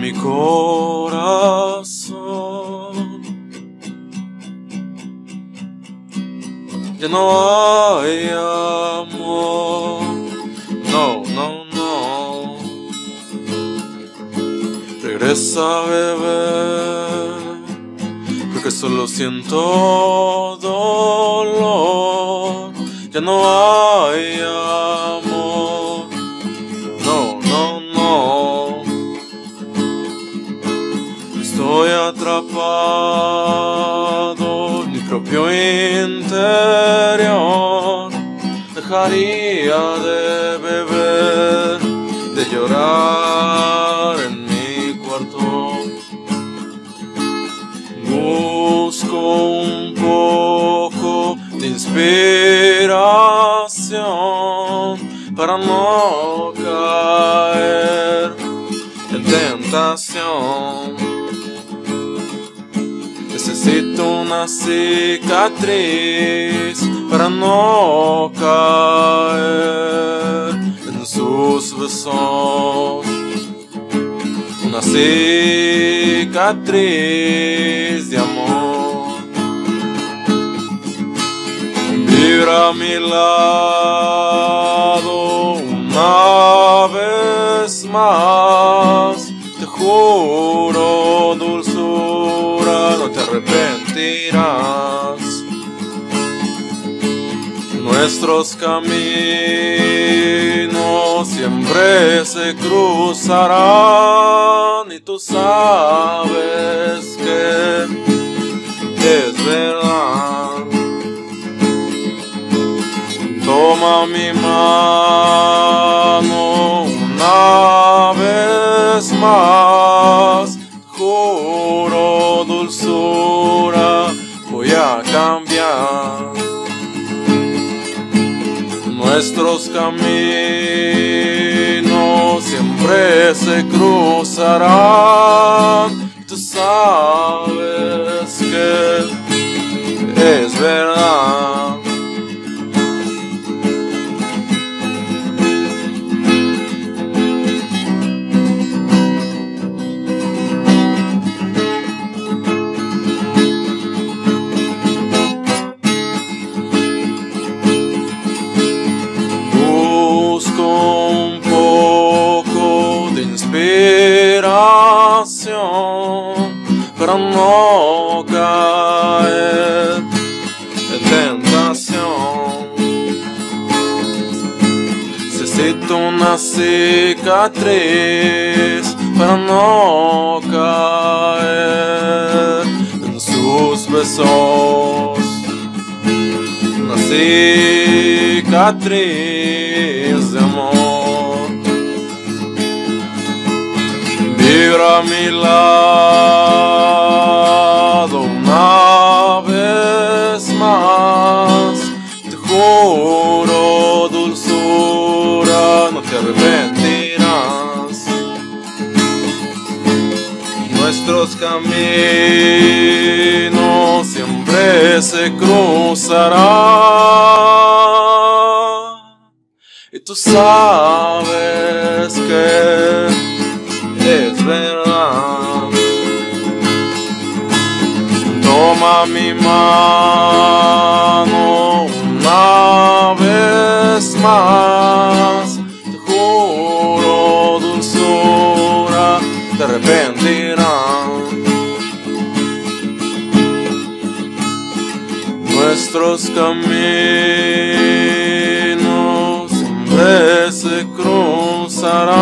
mi corazón. Ya no hay amor. No, no, no. Regresa, bebé. Porque solo siento dolor. Ya no hay amor. Propio interior. Dejaría de beber, de llorar en mi cuarto. Busco un poco de inspiración para no caer en tentación. Necesito una cicatriz para no caer en sus besos. Una cicatriz de amor. Vibra a mi lado una vez más. Arrepentirás. Nuestros caminos siempre se cruzarán y tú sabes que es verdad. Toma mi mano una vez más. Juro cambiar. Nuestros caminos siempre se cruzarán. Tú sabes que es verdad. Inspiración para no caer en tentación. Necesito una cicatriz para no caer en sus besos una cicatriz de amor. Vibra a caminos siempre se cruzarán. Y tú sabes que es verdad. Toma mi mano una vez más. Nuestros caminos siempre se cruzarán.